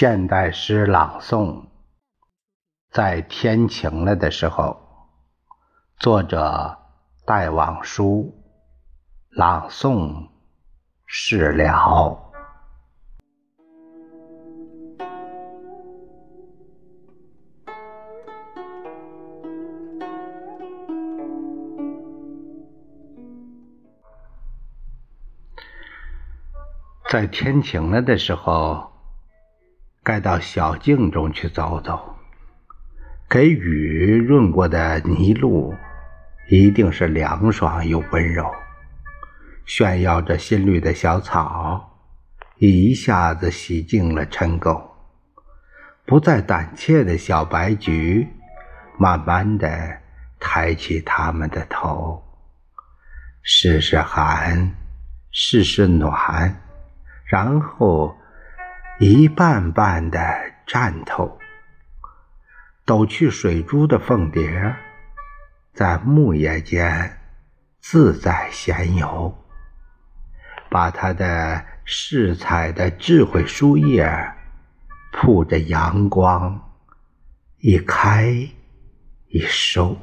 现代诗朗诵，在天晴了的时候，作者戴望舒，朗诵释了。在天晴了的时候。该到小径中去走走，给雨润过的泥路，一定是凉爽又温柔。炫耀着新绿的小草，一下子洗净了尘垢。不再胆怯的小白菊，慢慢的抬起它们的头，试试寒，试试暖，然后。一瓣瓣的绽透，抖去水珠的凤蝶，在木叶间自在闲游，把它的饰彩的智慧书页铺着阳光，一开一收。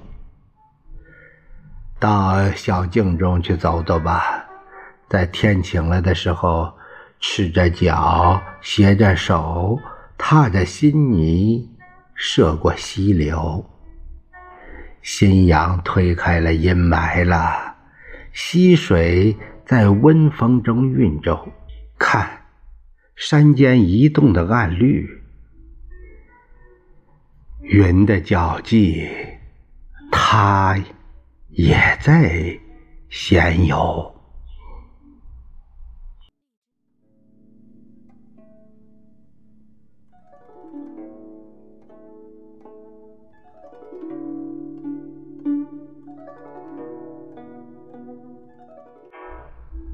到小径中去走走吧，在天晴了的时候。赤着脚，携着手，踏着新泥，涉过溪流。新阳推开了阴霾了，溪水在温风中运舟。看，山间移动的暗绿，云的脚迹，它也在闲游。